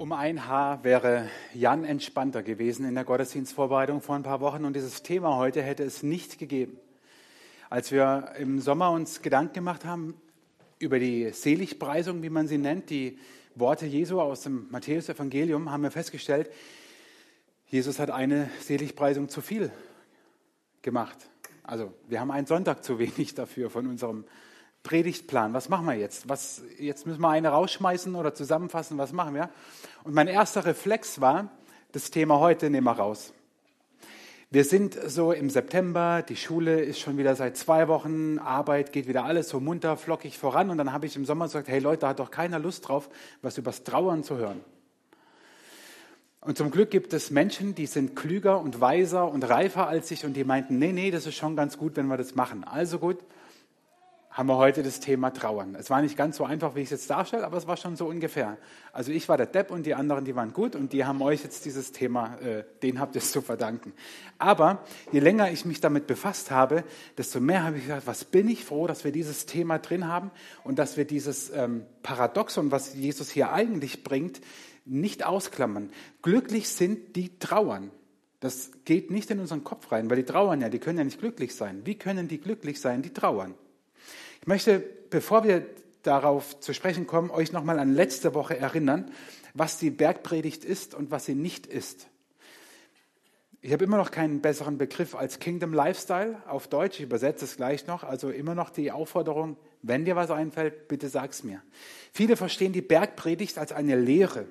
Um ein Haar wäre Jan entspannter gewesen in der Gottesdienstvorbereitung vor ein paar Wochen und dieses Thema heute hätte es nicht gegeben. Als wir im Sommer uns Gedanken gemacht haben über die Seligpreisung, wie man sie nennt, die Worte Jesu aus dem Matthäus-Evangelium, haben wir festgestellt, Jesus hat eine Seligpreisung zu viel gemacht. Also wir haben einen Sonntag zu wenig dafür von unserem Predigtplan. Was machen wir jetzt? Was, jetzt müssen wir eine rausschmeißen oder zusammenfassen. Was machen wir? Und mein erster Reflex war, das Thema heute nehmen wir raus. Wir sind so im September, die Schule ist schon wieder seit zwei Wochen, Arbeit geht wieder alles so munter, flockig voran. Und dann habe ich im Sommer gesagt, hey Leute, da hat doch keiner Lust drauf, was übers Trauern zu hören. Und zum Glück gibt es Menschen, die sind klüger und weiser und reifer als ich und die meinten, nee, nee, das ist schon ganz gut, wenn wir das machen. Also gut, haben wir heute das Thema Trauern. Es war nicht ganz so einfach, wie ich es jetzt darstelle, aber es war schon so ungefähr. Also ich war der Depp und die anderen, die waren gut und die haben euch jetzt dieses Thema, äh, den habt ihr es zu verdanken. Aber je länger ich mich damit befasst habe, desto mehr habe ich gesagt, was bin ich froh, dass wir dieses Thema drin haben und dass wir dieses ähm, Paradoxon, was Jesus hier eigentlich bringt, nicht ausklammern. Glücklich sind die trauern. Das geht nicht in unseren Kopf rein, weil die trauern ja, die können ja nicht glücklich sein. Wie können die glücklich sein, die trauern? Ich möchte, bevor wir darauf zu sprechen kommen, euch nochmal an letzte Woche erinnern, was die Bergpredigt ist und was sie nicht ist. Ich habe immer noch keinen besseren Begriff als Kingdom Lifestyle auf Deutsch. Ich übersetze es gleich noch. Also immer noch die Aufforderung, wenn dir was einfällt, bitte sag's mir. Viele verstehen die Bergpredigt als eine Lehre.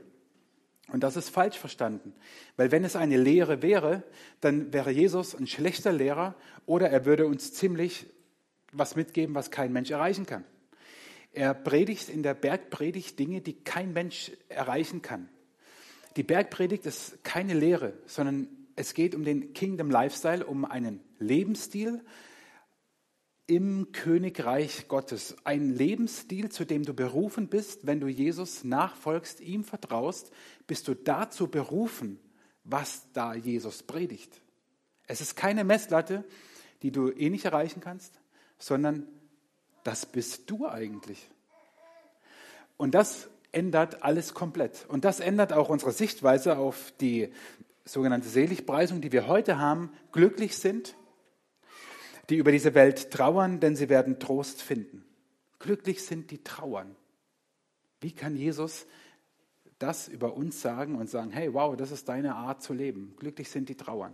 Und das ist falsch verstanden. Weil wenn es eine Lehre wäre, dann wäre Jesus ein schlechter Lehrer oder er würde uns ziemlich was mitgeben, was kein Mensch erreichen kann. Er predigt in der Bergpredigt Dinge, die kein Mensch erreichen kann. Die Bergpredigt ist keine Lehre, sondern es geht um den Kingdom Lifestyle, um einen Lebensstil im Königreich Gottes. Ein Lebensstil, zu dem du berufen bist, wenn du Jesus nachfolgst, ihm vertraust, bist du dazu berufen, was da Jesus predigt. Es ist keine Messlatte, die du eh nicht erreichen kannst sondern das bist du eigentlich. Und das ändert alles komplett. Und das ändert auch unsere Sichtweise auf die sogenannte Seligpreisung, die wir heute haben, glücklich sind, die über diese Welt trauern, denn sie werden Trost finden. Glücklich sind die trauern. Wie kann Jesus das über uns sagen und sagen, hey, wow, das ist deine Art zu leben. Glücklich sind die trauern.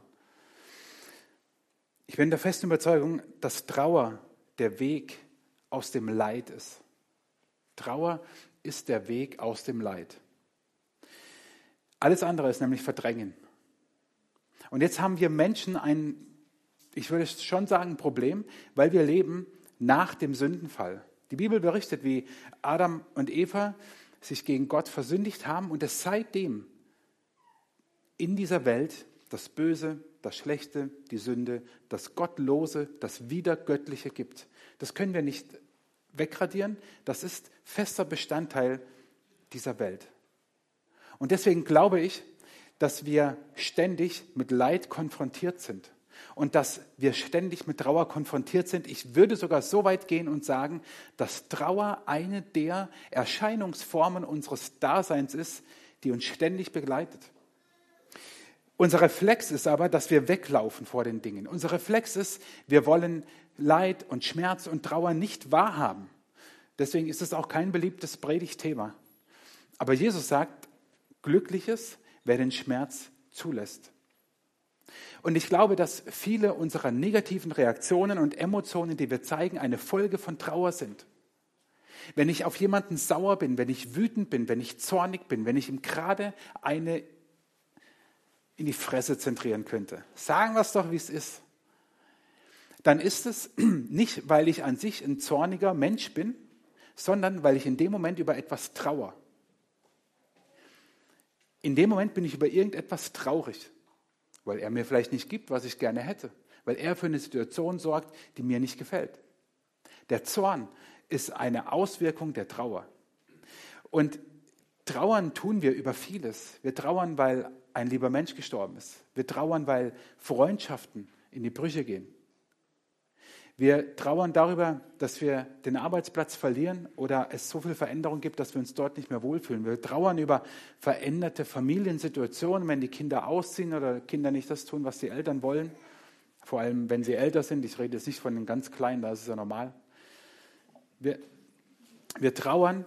Ich bin der festen Überzeugung, dass Trauer der Weg aus dem Leid ist. Trauer ist der Weg aus dem Leid. Alles andere ist nämlich Verdrängen. Und jetzt haben wir Menschen ein, ich würde schon sagen, Problem, weil wir leben nach dem Sündenfall. Die Bibel berichtet, wie Adam und Eva sich gegen Gott versündigt haben und es seitdem in dieser Welt das Böse, das Schlechte, die Sünde, das Gottlose, das Wiedergöttliche gibt. Das können wir nicht wegradieren. Das ist fester Bestandteil dieser Welt. Und deswegen glaube ich, dass wir ständig mit Leid konfrontiert sind und dass wir ständig mit Trauer konfrontiert sind. Ich würde sogar so weit gehen und sagen, dass Trauer eine der Erscheinungsformen unseres Daseins ist, die uns ständig begleitet. Unser Reflex ist aber, dass wir weglaufen vor den Dingen. Unser Reflex ist, wir wollen Leid und Schmerz und Trauer nicht wahrhaben. Deswegen ist es auch kein beliebtes Predigtthema. Aber Jesus sagt, glückliches, wer den Schmerz zulässt. Und ich glaube, dass viele unserer negativen Reaktionen und Emotionen, die wir zeigen, eine Folge von Trauer sind. Wenn ich auf jemanden sauer bin, wenn ich wütend bin, wenn ich zornig bin, wenn ich ihm gerade eine in die Fresse zentrieren könnte. Sagen wir es doch, wie es ist. Dann ist es nicht, weil ich an sich ein zorniger Mensch bin, sondern weil ich in dem Moment über etwas trauere. In dem Moment bin ich über irgendetwas traurig, weil er mir vielleicht nicht gibt, was ich gerne hätte, weil er für eine Situation sorgt, die mir nicht gefällt. Der Zorn ist eine Auswirkung der Trauer. Und trauern tun wir über vieles. Wir trauern, weil ein lieber Mensch gestorben ist. Wir trauern, weil Freundschaften in die Brüche gehen. Wir trauern darüber, dass wir den Arbeitsplatz verlieren oder es so viel Veränderung gibt, dass wir uns dort nicht mehr wohlfühlen. Wir trauern über veränderte Familiensituationen, wenn die Kinder ausziehen oder Kinder nicht das tun, was die Eltern wollen. Vor allem, wenn sie älter sind. Ich rede jetzt nicht von den ganz Kleinen, da ist es ja normal. Wir, wir trauern,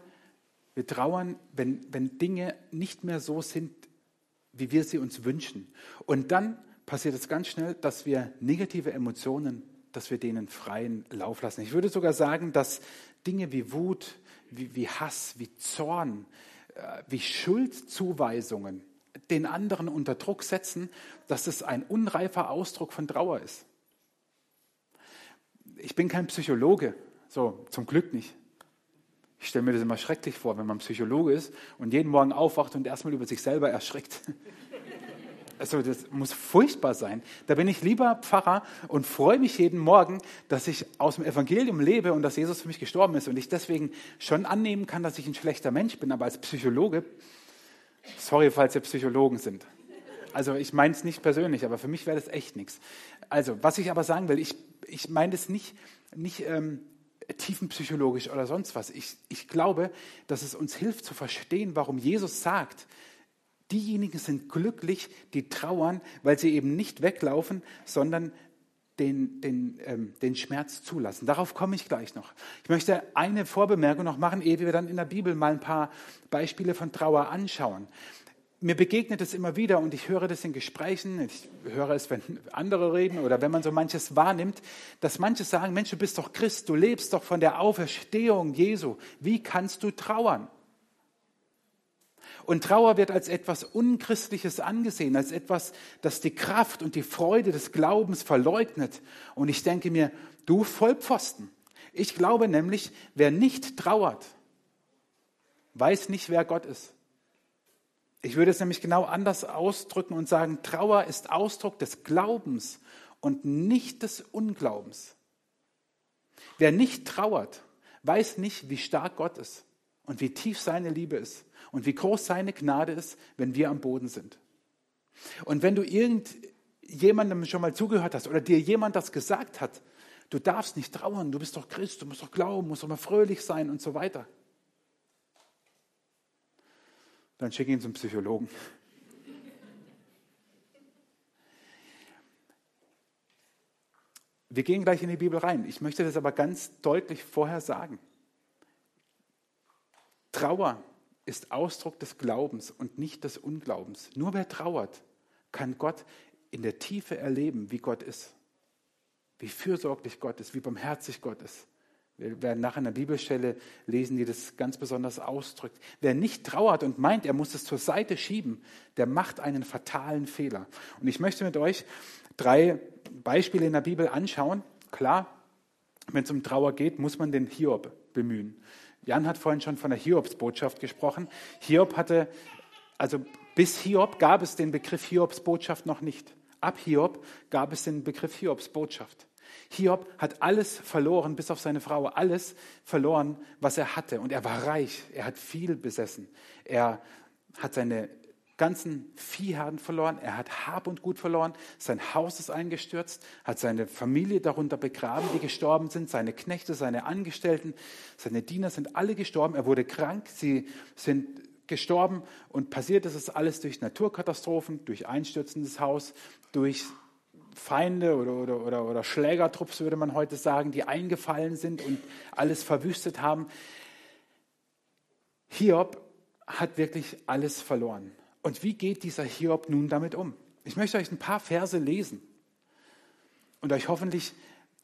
wir trauern wenn, wenn Dinge nicht mehr so sind, wie wir sie uns wünschen. Und dann passiert es ganz schnell, dass wir negative Emotionen dass wir denen freien Lauf lassen. Ich würde sogar sagen, dass Dinge wie Wut, wie, wie Hass, wie Zorn, äh, wie Schuldzuweisungen den anderen unter Druck setzen, dass es ein unreifer Ausdruck von Trauer ist. Ich bin kein Psychologe, so zum Glück nicht. Ich stelle mir das immer schrecklich vor, wenn man Psychologe ist und jeden Morgen aufwacht und erstmal über sich selber erschreckt. also das muss furchtbar sein. Da bin ich lieber Pfarrer und freue mich jeden Morgen, dass ich aus dem Evangelium lebe und dass Jesus für mich gestorben ist und ich deswegen schon annehmen kann, dass ich ein schlechter Mensch bin. Aber als Psychologe, sorry, falls ihr Psychologen sind. Also ich meine es nicht persönlich, aber für mich wäre das echt nichts. Also was ich aber sagen will, ich, ich meine das nicht, nicht ähm, tiefenpsychologisch oder sonst was. Ich, ich glaube, dass es uns hilft zu verstehen, warum Jesus sagt, Diejenigen sind glücklich, die trauern, weil sie eben nicht weglaufen, sondern den, den, ähm, den Schmerz zulassen. Darauf komme ich gleich noch. Ich möchte eine Vorbemerkung noch machen, ehe wir dann in der Bibel mal ein paar Beispiele von Trauer anschauen. Mir begegnet es immer wieder und ich höre das in Gesprächen, ich höre es, wenn andere reden oder wenn man so manches wahrnimmt, dass manche sagen, Mensch, du bist doch Christ, du lebst doch von der Auferstehung Jesu. Wie kannst du trauern? Und Trauer wird als etwas Unchristliches angesehen, als etwas, das die Kraft und die Freude des Glaubens verleugnet. Und ich denke mir, du Vollpfosten. Ich glaube nämlich, wer nicht trauert, weiß nicht, wer Gott ist. Ich würde es nämlich genau anders ausdrücken und sagen, Trauer ist Ausdruck des Glaubens und nicht des Unglaubens. Wer nicht trauert, weiß nicht, wie stark Gott ist und wie tief seine Liebe ist und wie groß seine Gnade ist, wenn wir am Boden sind. Und wenn du irgendjemandem schon mal zugehört hast oder dir jemand das gesagt hat, du darfst nicht trauern, du bist doch Christ, du musst doch glauben, musst doch mal fröhlich sein und so weiter. Dann schick ihn zum Psychologen. Wir gehen gleich in die Bibel rein. Ich möchte das aber ganz deutlich vorher sagen. Trauer ist Ausdruck des Glaubens und nicht des Unglaubens. Nur wer trauert, kann Gott in der Tiefe erleben, wie Gott ist. Wie fürsorglich Gott ist, wie barmherzig Gott ist. Wir werden nachher in der Bibelstelle lesen, die das ganz besonders ausdrückt. Wer nicht trauert und meint, er muss es zur Seite schieben, der macht einen fatalen Fehler. Und ich möchte mit euch drei Beispiele in der Bibel anschauen. Klar, wenn es um Trauer geht, muss man den Hiob bemühen. Jan hat vorhin schon von der Hiobsbotschaft gesprochen. Hiob hatte, also bis Hiob gab es den Begriff Hiobsbotschaft noch nicht. Ab Hiob gab es den Begriff Hiobsbotschaft. Hiob hat alles verloren, bis auf seine Frau, alles verloren, was er hatte. Und er war reich, er hat viel besessen. Er hat seine ganzen Viehherden verloren, er hat Hab und Gut verloren, sein Haus ist eingestürzt, hat seine Familie darunter begraben, die gestorben sind, seine Knechte, seine Angestellten, seine Diener sind alle gestorben, er wurde krank, sie sind gestorben und passiert ist es alles durch Naturkatastrophen, durch einstürzendes Haus, durch Feinde oder, oder, oder, oder Schlägertrupps, würde man heute sagen, die eingefallen sind und alles verwüstet haben. Hiob hat wirklich alles verloren. Und wie geht dieser Hiob nun damit um? Ich möchte euch ein paar Verse lesen und euch hoffentlich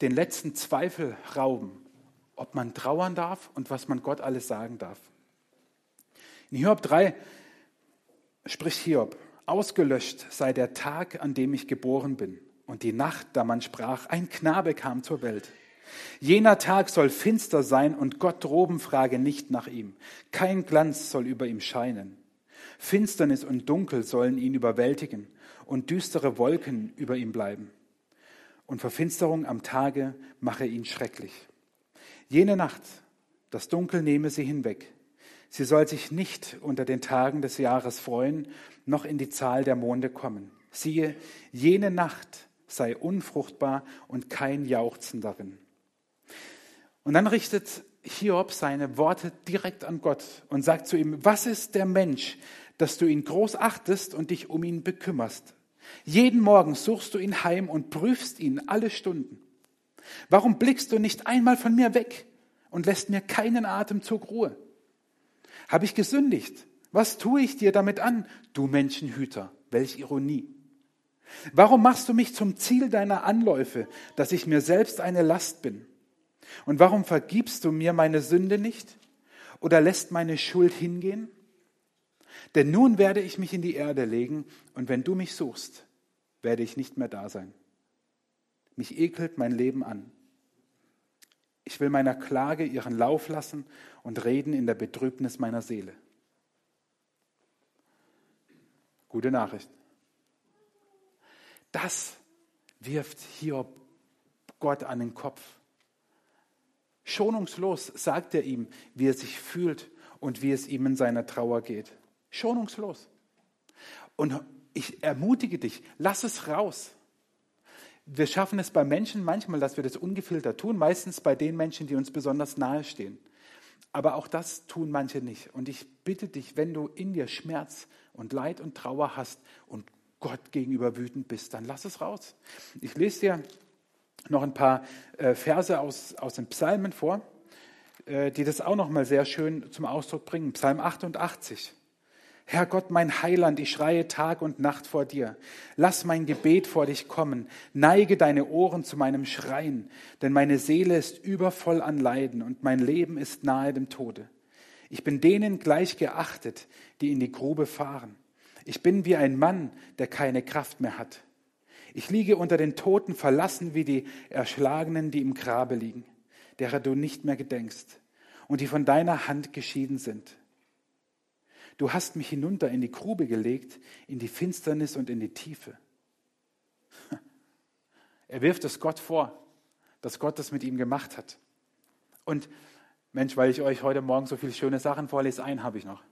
den letzten Zweifel rauben, ob man trauern darf und was man Gott alles sagen darf. In Hiob 3 spricht Hiob, ausgelöscht sei der Tag, an dem ich geboren bin und die Nacht, da man sprach, ein Knabe kam zur Welt. Jener Tag soll finster sein und Gott droben frage nicht nach ihm. Kein Glanz soll über ihm scheinen. Finsternis und Dunkel sollen ihn überwältigen und düstere Wolken über ihm bleiben. Und Verfinsterung am Tage mache ihn schrecklich. Jene Nacht, das Dunkel nehme sie hinweg. Sie soll sich nicht unter den Tagen des Jahres freuen, noch in die Zahl der Monde kommen. Siehe, jene Nacht sei unfruchtbar und kein Jauchzen darin. Und dann richtet Hiob seine Worte direkt an Gott und sagt zu ihm, was ist der Mensch, dass du ihn groß achtest und dich um ihn bekümmerst? Jeden Morgen suchst du ihn heim und prüfst ihn alle Stunden. Warum blickst du nicht einmal von mir weg und lässt mir keinen Atemzug Ruhe? Habe ich gesündigt? Was tue ich dir damit an, du Menschenhüter? Welch Ironie. Warum machst du mich zum Ziel deiner Anläufe, dass ich mir selbst eine Last bin? Und warum vergibst du mir meine Sünde nicht oder lässt meine Schuld hingehen? Denn nun werde ich mich in die Erde legen und wenn du mich suchst, werde ich nicht mehr da sein. Mich ekelt mein Leben an. Ich will meiner Klage ihren Lauf lassen und reden in der Betrübnis meiner Seele. Gute Nachricht. Das wirft Hiob Gott an den Kopf. Schonungslos sagt er ihm, wie er sich fühlt und wie es ihm in seiner Trauer geht. Schonungslos. Und ich ermutige dich, lass es raus. Wir schaffen es bei Menschen manchmal, dass wir das ungefiltert tun, meistens bei den Menschen, die uns besonders nahe stehen. Aber auch das tun manche nicht. Und ich bitte dich, wenn du in dir Schmerz und Leid und Trauer hast und Gott gegenüber wütend bist, dann lass es raus. Ich lese dir noch ein paar äh, Verse aus, aus den Psalmen vor, äh, die das auch noch mal sehr schön zum Ausdruck bringen. Psalm 88. Herr Gott, mein Heiland, ich schreie Tag und Nacht vor dir. Lass mein Gebet vor dich kommen. Neige deine Ohren zu meinem Schreien, denn meine Seele ist übervoll an Leiden und mein Leben ist nahe dem Tode. Ich bin denen gleich geachtet, die in die Grube fahren. Ich bin wie ein Mann, der keine Kraft mehr hat. Ich liege unter den Toten verlassen wie die Erschlagenen, die im Grabe liegen, derer du nicht mehr gedenkst und die von deiner Hand geschieden sind. Du hast mich hinunter in die Grube gelegt, in die Finsternis und in die Tiefe. Er wirft es Gott vor, dass Gott das mit ihm gemacht hat. Und Mensch, weil ich euch heute Morgen so viele schöne Sachen vorlese, einen habe ich noch.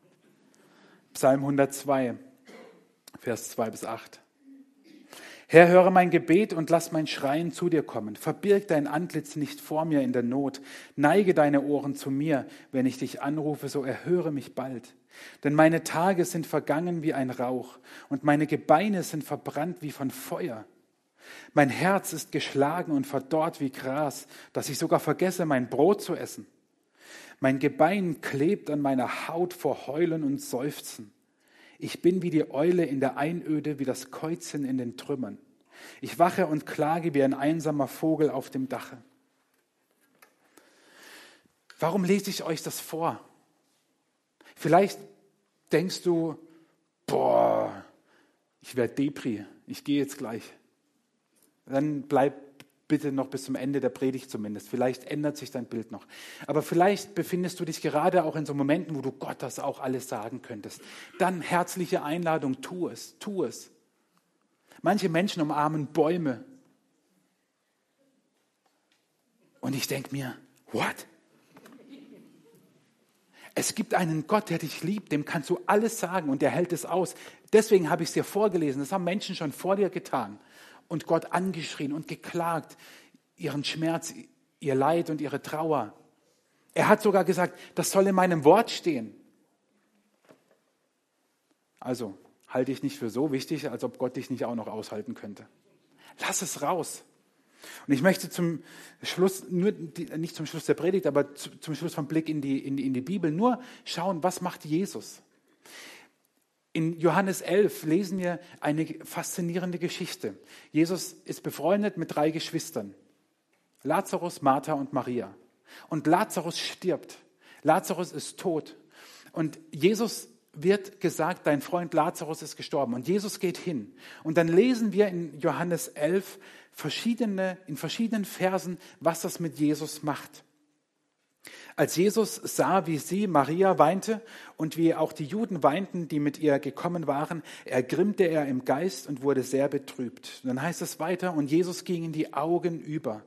Psalm 102, Vers 2 bis 8. Herr, höre mein Gebet und lass mein Schreien zu dir kommen. Verbirg dein Antlitz nicht vor mir in der Not. Neige deine Ohren zu mir. Wenn ich dich anrufe, so erhöre mich bald. Denn meine Tage sind vergangen wie ein Rauch und meine Gebeine sind verbrannt wie von Feuer. Mein Herz ist geschlagen und verdorrt wie Gras, dass ich sogar vergesse, mein Brot zu essen. Mein Gebein klebt an meiner Haut vor Heulen und Seufzen. Ich bin wie die Eule in der Einöde, wie das Käuzchen in den Trümmern. Ich wache und klage wie ein einsamer Vogel auf dem Dache. Warum lese ich euch das vor? Vielleicht denkst du, boah, ich werde Depri, ich gehe jetzt gleich. Dann bleib bitte noch bis zum Ende der Predigt zumindest. Vielleicht ändert sich dein Bild noch. Aber vielleicht befindest du dich gerade auch in so Momenten, wo du Gott das auch alles sagen könntest. Dann herzliche Einladung, tu es, tu es. Manche Menschen umarmen Bäume. Und ich denke mir, what? Es gibt einen Gott, der dich liebt, dem kannst du alles sagen und der hält es aus. Deswegen habe ich es dir vorgelesen. Das haben Menschen schon vor dir getan und Gott angeschrien und geklagt, ihren Schmerz, ihr Leid und ihre Trauer. Er hat sogar gesagt, das soll in meinem Wort stehen. Also halte ich nicht für so wichtig, als ob Gott dich nicht auch noch aushalten könnte. Lass es raus. Und ich möchte zum Schluss, nur, nicht zum Schluss der Predigt, aber zum Schluss vom Blick in die, in in die Bibel, nur schauen, was macht Jesus? In Johannes 11 lesen wir eine faszinierende Geschichte. Jesus ist befreundet mit drei Geschwistern. Lazarus, Martha und Maria. Und Lazarus stirbt. Lazarus ist tot. Und Jesus wird gesagt, dein Freund Lazarus ist gestorben. Und Jesus geht hin. Und dann lesen wir in Johannes 11 verschiedene, in verschiedenen Versen, was das mit Jesus macht. Als Jesus sah, wie sie, Maria, weinte und wie auch die Juden weinten, die mit ihr gekommen waren, ergrimmte er im Geist und wurde sehr betrübt. Und dann heißt es weiter, und Jesus ging in die Augen über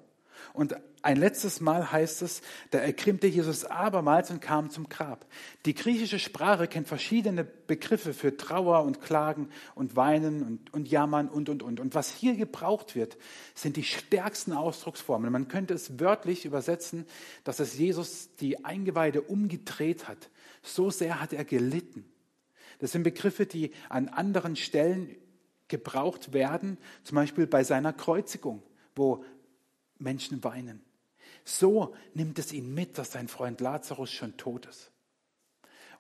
Und ein letztes Mal heißt es, da erkrimmte Jesus abermals und kam zum Grab. Die griechische Sprache kennt verschiedene Begriffe für Trauer und Klagen und Weinen und, und Jammern und, und, und. Und was hier gebraucht wird, sind die stärksten Ausdrucksformen. Man könnte es wörtlich übersetzen, dass es Jesus die Eingeweide umgedreht hat. So sehr hat er gelitten. Das sind Begriffe, die an anderen Stellen gebraucht werden, zum Beispiel bei seiner Kreuzigung, wo Menschen weinen. So nimmt es ihn mit, dass sein Freund Lazarus schon tot ist.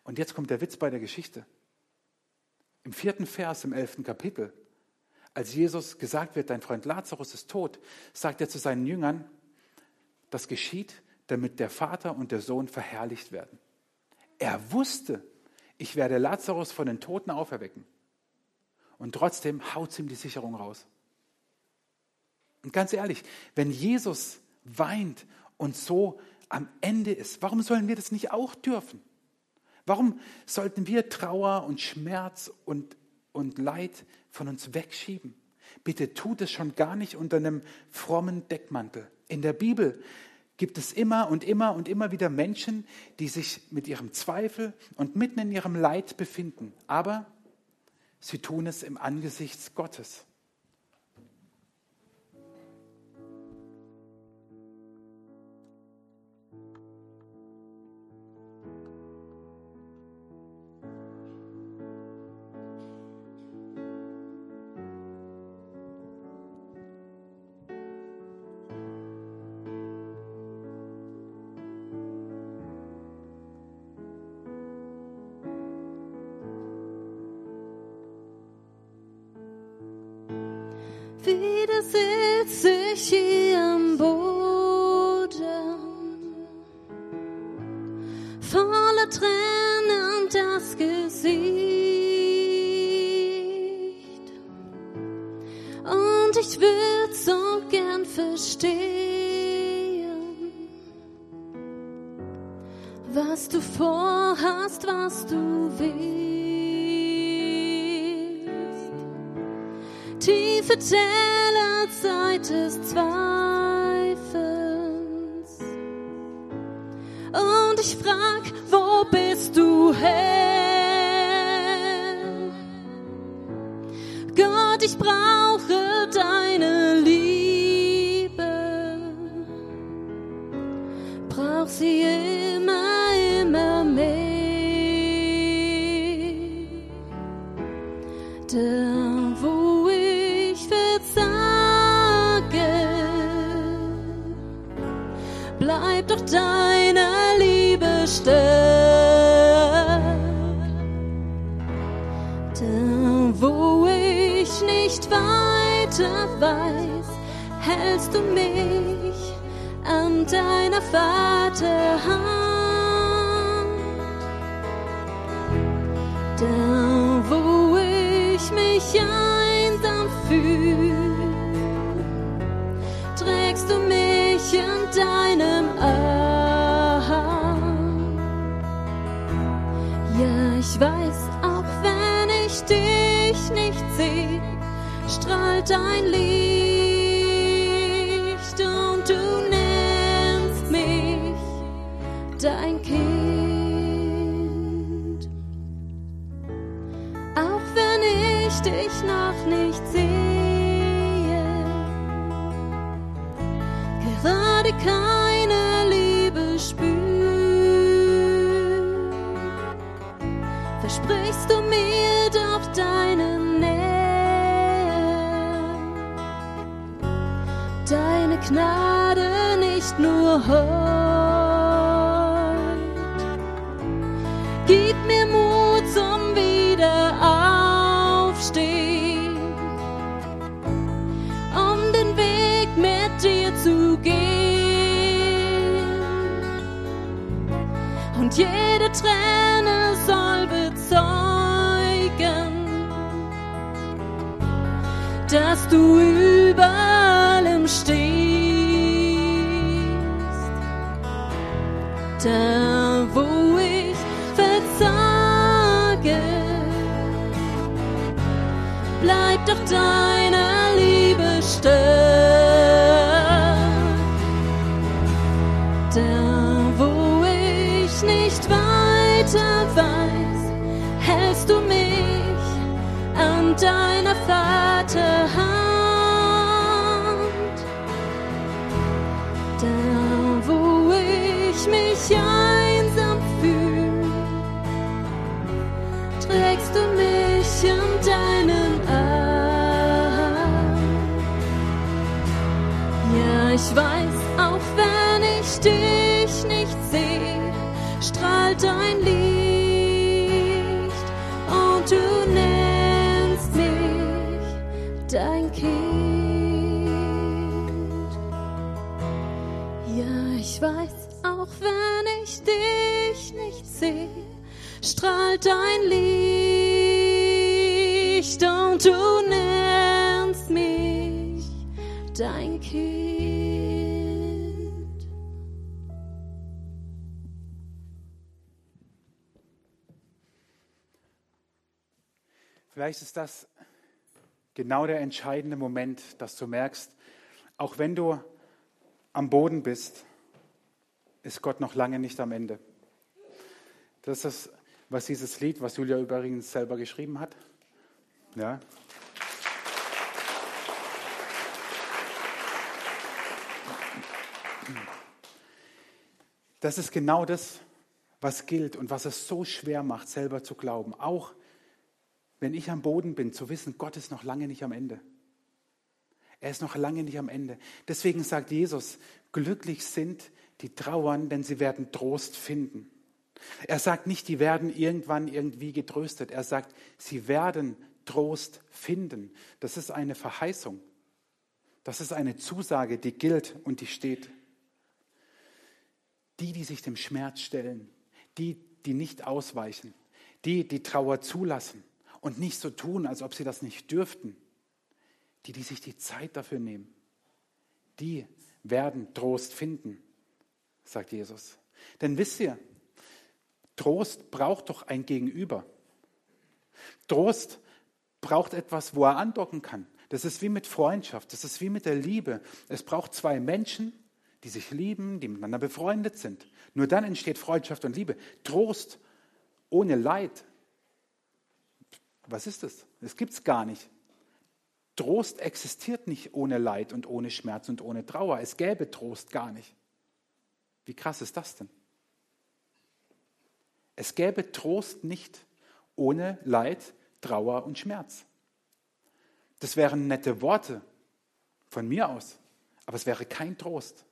Und jetzt kommt der Witz bei der Geschichte. Im vierten Vers im elften Kapitel, als Jesus gesagt wird, dein Freund Lazarus ist tot, sagt er zu seinen Jüngern, das geschieht, damit der Vater und der Sohn verherrlicht werden. Er wusste, ich werde Lazarus von den Toten auferwecken. Und trotzdem haut ihm die Sicherung raus. Und ganz ehrlich, wenn Jesus weint und so am Ende ist, warum sollen wir das nicht auch dürfen? Warum sollten wir Trauer und Schmerz und, und Leid von uns wegschieben? Bitte tut es schon gar nicht unter einem frommen Deckmantel. In der Bibel gibt es immer und immer und immer wieder Menschen, die sich mit ihrem Zweifel und mitten in ihrem Leid befinden. Aber sie tun es im Angesicht Gottes. Sitze ich hier am Boden, voller Tränen das Gesicht. Und ich würde so gern verstehen, was du vorhast, was du willst. tiefe Täler Zeit des Zweifels. Und ich frag, wo bist du her? Gott, ich brauche bleib doch deine Liebe stark. Da, wo ich nicht weiter weiß, hältst du mich an deiner Vaterhand. Da, wo ich mich einsam fühl, mich in deinem Arm. Ja, ich weiß, auch wenn ich dich nicht seh, strahlt dein Licht und du nennst mich dein Kind. Auch wenn ich dich noch nicht sehe, gerade keine Liebe spür, versprichst du mir doch deine Nähe, deine Gnade nicht nur heute. Jede Träne soll bezeugen, dass du über allem stehst. Da, wo ich versage, bleib doch deine Liebe stark. Weiß, auch wenn ich dich nicht sehe, strahlt dein Licht und du nennst mich dein Kind. Ja, ich weiß, auch wenn ich dich nicht sehe, strahlt dein Licht und du nennst mich dein Kind. Vielleicht ist das genau der entscheidende Moment, dass du merkst, auch wenn du am Boden bist, ist Gott noch lange nicht am Ende. Das ist das, was dieses Lied, was Julia übrigens selber geschrieben hat. Ja. Das ist genau das, was gilt und was es so schwer macht, selber zu glauben. Auch wenn ich am Boden bin, zu wissen, Gott ist noch lange nicht am Ende. Er ist noch lange nicht am Ende. Deswegen sagt Jesus, glücklich sind die trauern, denn sie werden Trost finden. Er sagt nicht, die werden irgendwann irgendwie getröstet. Er sagt, sie werden Trost finden. Das ist eine Verheißung. Das ist eine Zusage, die gilt und die steht. Die, die sich dem Schmerz stellen, die, die nicht ausweichen, die, die Trauer zulassen und nicht so tun, als ob sie das nicht dürften, die, die sich die Zeit dafür nehmen, die werden Trost finden, sagt Jesus. Denn wisst ihr, Trost braucht doch ein Gegenüber. Trost braucht etwas, wo er andocken kann. Das ist wie mit Freundschaft, das ist wie mit der Liebe. Es braucht zwei Menschen, die sich lieben, die miteinander befreundet sind. Nur dann entsteht Freundschaft und Liebe. Trost ohne Leid. Was ist das? Das gibt es gar nicht. Trost existiert nicht ohne Leid und ohne Schmerz und ohne Trauer. Es gäbe Trost gar nicht. Wie krass ist das denn? Es gäbe Trost nicht ohne Leid, Trauer und Schmerz. Das wären nette Worte von mir aus, aber es wäre kein Trost.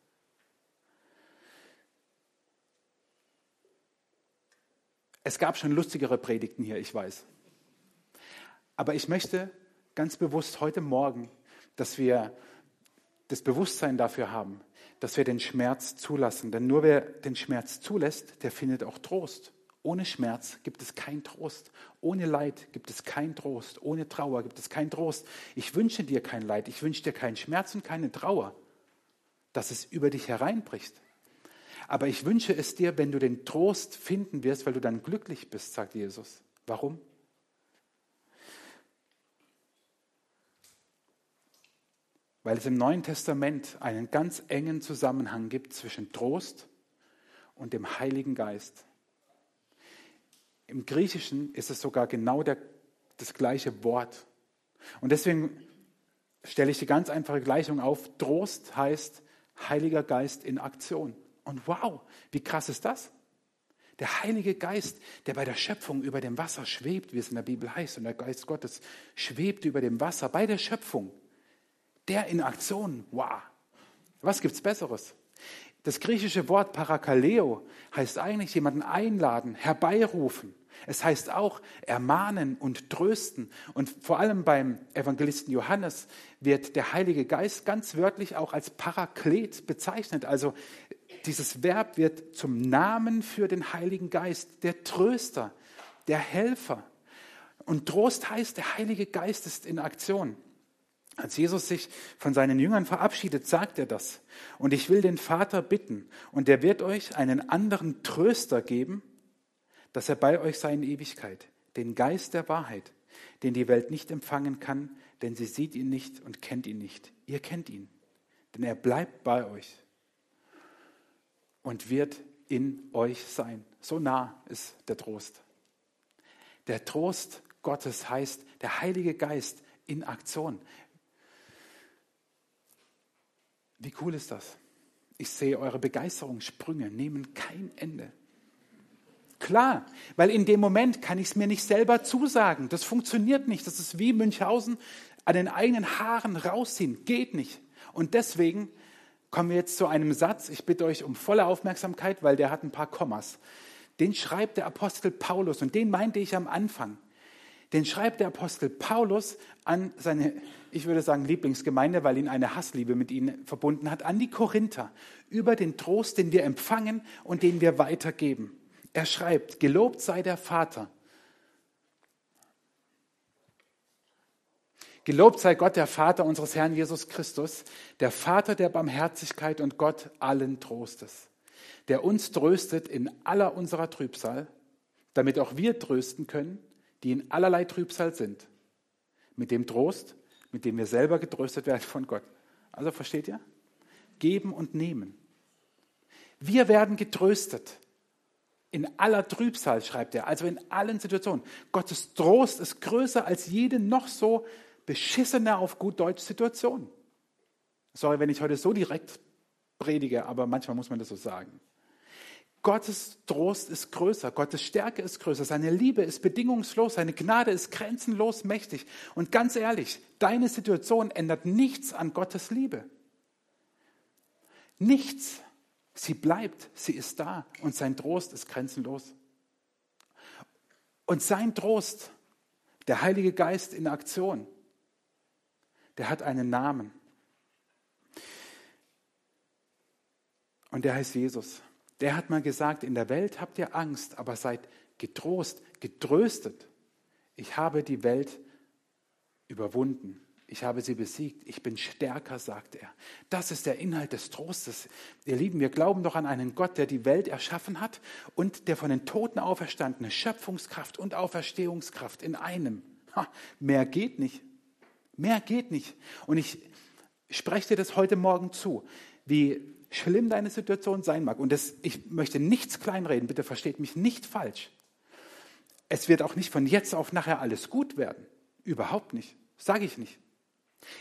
Es gab schon lustigere Predigten hier, ich weiß. Aber ich möchte ganz bewusst heute Morgen, dass wir das Bewusstsein dafür haben, dass wir den Schmerz zulassen. Denn nur wer den Schmerz zulässt, der findet auch Trost. Ohne Schmerz gibt es keinen Trost. Ohne Leid gibt es keinen Trost. Ohne Trauer gibt es keinen Trost. Ich wünsche dir kein Leid. Ich wünsche dir keinen Schmerz und keine Trauer, dass es über dich hereinbricht. Aber ich wünsche es dir, wenn du den Trost finden wirst, weil du dann glücklich bist, sagt Jesus. Warum? Weil es im Neuen Testament einen ganz engen Zusammenhang gibt zwischen Trost und dem Heiligen Geist. Im Griechischen ist es sogar genau der, das gleiche Wort. Und deswegen stelle ich die ganz einfache Gleichung auf. Trost heißt Heiliger Geist in Aktion. Und wow, wie krass ist das? Der Heilige Geist, der bei der Schöpfung über dem Wasser schwebt, wie es in der Bibel heißt, und der Geist Gottes schwebt über dem Wasser bei der Schöpfung. Der in Aktion, wow. Was gibt's Besseres? Das griechische Wort Parakaleo heißt eigentlich jemanden einladen, herbeirufen. Es heißt auch ermahnen und trösten. Und vor allem beim Evangelisten Johannes wird der Heilige Geist ganz wörtlich auch als Paraklet bezeichnet. Also dieses Verb wird zum Namen für den Heiligen Geist, der Tröster, der Helfer. Und Trost heißt, der Heilige Geist ist in Aktion. Als Jesus sich von seinen Jüngern verabschiedet, sagt er das. Und ich will den Vater bitten, und er wird euch einen anderen Tröster geben, dass er bei euch sei in Ewigkeit, den Geist der Wahrheit, den die Welt nicht empfangen kann, denn sie sieht ihn nicht und kennt ihn nicht. Ihr kennt ihn, denn er bleibt bei euch und wird in euch sein. So nah ist der Trost. Der Trost Gottes heißt der Heilige Geist in Aktion. Wie cool ist das? Ich sehe eure Begeisterungssprünge nehmen kein Ende. Klar, weil in dem Moment kann ich es mir nicht selber zusagen. Das funktioniert nicht. Das ist wie Münchhausen an den eigenen Haaren rausziehen. Geht nicht. Und deswegen kommen wir jetzt zu einem Satz. Ich bitte euch um volle Aufmerksamkeit, weil der hat ein paar Kommas. Den schreibt der Apostel Paulus und den meinte ich am Anfang. Den schreibt der Apostel Paulus an seine, ich würde sagen, Lieblingsgemeinde, weil ihn eine Hassliebe mit ihnen verbunden hat, an die Korinther über den Trost, den wir empfangen und den wir weitergeben. Er schreibt, gelobt sei der Vater. Gelobt sei Gott, der Vater unseres Herrn Jesus Christus, der Vater der Barmherzigkeit und Gott allen Trostes, der uns tröstet in aller unserer Trübsal, damit auch wir trösten können, die in allerlei Trübsal sind, mit dem Trost, mit dem wir selber getröstet werden von Gott. Also versteht ihr? Geben und nehmen. Wir werden getröstet. In aller Trübsal, schreibt er, also in allen Situationen. Gottes Trost ist größer als jede noch so beschissene, auf gut Deutsch, Situation. Sorry, wenn ich heute so direkt predige, aber manchmal muss man das so sagen. Gottes Trost ist größer, Gottes Stärke ist größer, seine Liebe ist bedingungslos, seine Gnade ist grenzenlos mächtig. Und ganz ehrlich, deine Situation ändert nichts an Gottes Liebe. Nichts. Sie bleibt, sie ist da und sein Trost ist grenzenlos. Und sein Trost, der Heilige Geist in Aktion, der hat einen Namen. Und der heißt Jesus. Der hat mal gesagt, in der Welt habt ihr Angst, aber seid getrost, getröstet. Ich habe die Welt überwunden. Ich habe sie besiegt. Ich bin stärker, sagt er. Das ist der Inhalt des Trostes. Ihr Lieben, wir glauben doch an einen Gott, der die Welt erschaffen hat und der von den Toten auferstandene Schöpfungskraft und Auferstehungskraft in einem. Ha, mehr geht nicht. Mehr geht nicht. Und ich spreche dir das heute Morgen zu, wie schlimm deine Situation sein mag. Und das, ich möchte nichts kleinreden, bitte versteht mich nicht falsch. Es wird auch nicht von jetzt auf nachher alles gut werden. Überhaupt nicht. Sage ich nicht.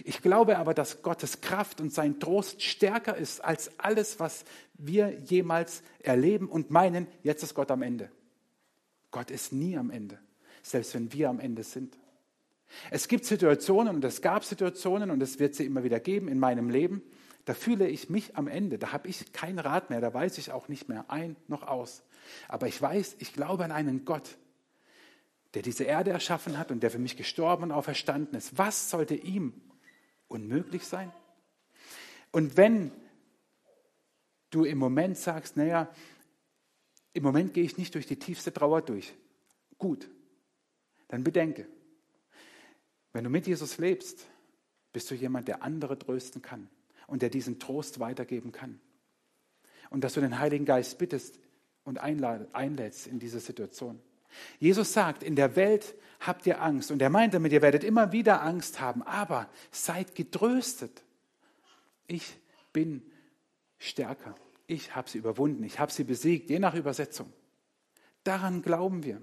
Ich glaube aber, dass Gottes Kraft und sein Trost stärker ist als alles, was wir jemals erleben und meinen, jetzt ist Gott am Ende. Gott ist nie am Ende, selbst wenn wir am Ende sind. Es gibt Situationen und es gab Situationen und es wird sie immer wieder geben in meinem Leben, da fühle ich mich am Ende, da habe ich kein Rat mehr, da weiß ich auch nicht mehr ein noch aus. Aber ich weiß, ich glaube an einen Gott, der diese Erde erschaffen hat und der für mich gestorben und auferstanden ist. Was sollte ihm unmöglich sein? Und wenn du im Moment sagst, naja, im Moment gehe ich nicht durch die tiefste Trauer durch, gut, dann bedenke, wenn du mit Jesus lebst, bist du jemand, der andere trösten kann und der diesen Trost weitergeben kann. Und dass du den Heiligen Geist bittest und einlädst in diese Situation. Jesus sagt, in der Welt habt ihr Angst. Und er meint damit, ihr werdet immer wieder Angst haben, aber seid getröstet. Ich bin stärker. Ich habe sie überwunden. Ich habe sie besiegt, je nach Übersetzung. Daran glauben wir.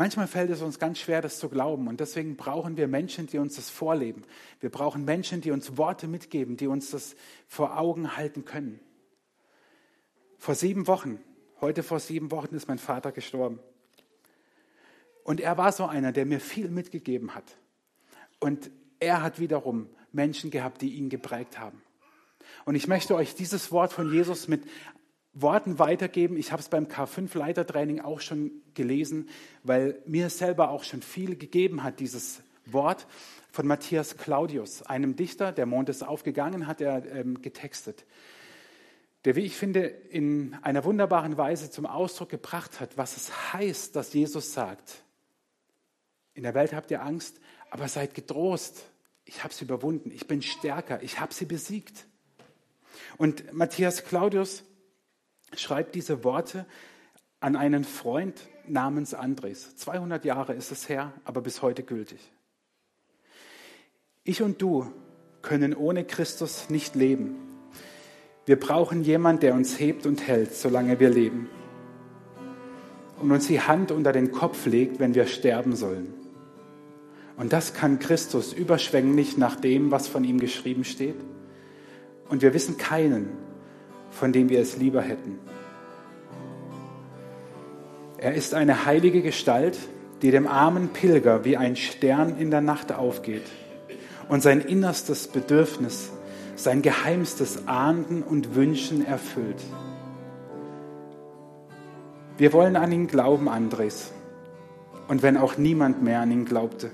Manchmal fällt es uns ganz schwer, das zu glauben. Und deswegen brauchen wir Menschen, die uns das vorleben. Wir brauchen Menschen, die uns Worte mitgeben, die uns das vor Augen halten können. Vor sieben Wochen, heute vor sieben Wochen ist mein Vater gestorben. Und er war so einer, der mir viel mitgegeben hat. Und er hat wiederum Menschen gehabt, die ihn geprägt haben. Und ich möchte euch dieses Wort von Jesus mit Worten weitergeben. Ich habe es beim K5-Leitertraining auch schon gelesen, weil mir selber auch schon viel gegeben hat, dieses Wort von Matthias Claudius, einem Dichter, der Mond ist aufgegangen, hat er ähm, getextet, der, wie ich finde, in einer wunderbaren Weise zum Ausdruck gebracht hat, was es heißt, dass Jesus sagt, in der Welt habt ihr Angst, aber seid getrost, ich habe sie überwunden, ich bin stärker, ich habe sie besiegt. Und Matthias Claudius schreibt diese Worte an einen Freund namens Andres. 200 Jahre ist es her, aber bis heute gültig. Ich und du können ohne Christus nicht leben. Wir brauchen jemanden, der uns hebt und hält, solange wir leben. und uns die Hand unter den Kopf legt, wenn wir sterben sollen. Und das kann Christus überschwänglich nach dem, was von ihm geschrieben steht. Und wir wissen keinen, von dem wir es lieber hätten. Er ist eine heilige Gestalt, die dem armen Pilger wie ein Stern in der Nacht aufgeht und sein innerstes Bedürfnis, sein geheimstes Ahnden und Wünschen erfüllt. Wir wollen an ihn glauben, Andres. Und wenn auch niemand mehr an ihn glaubte.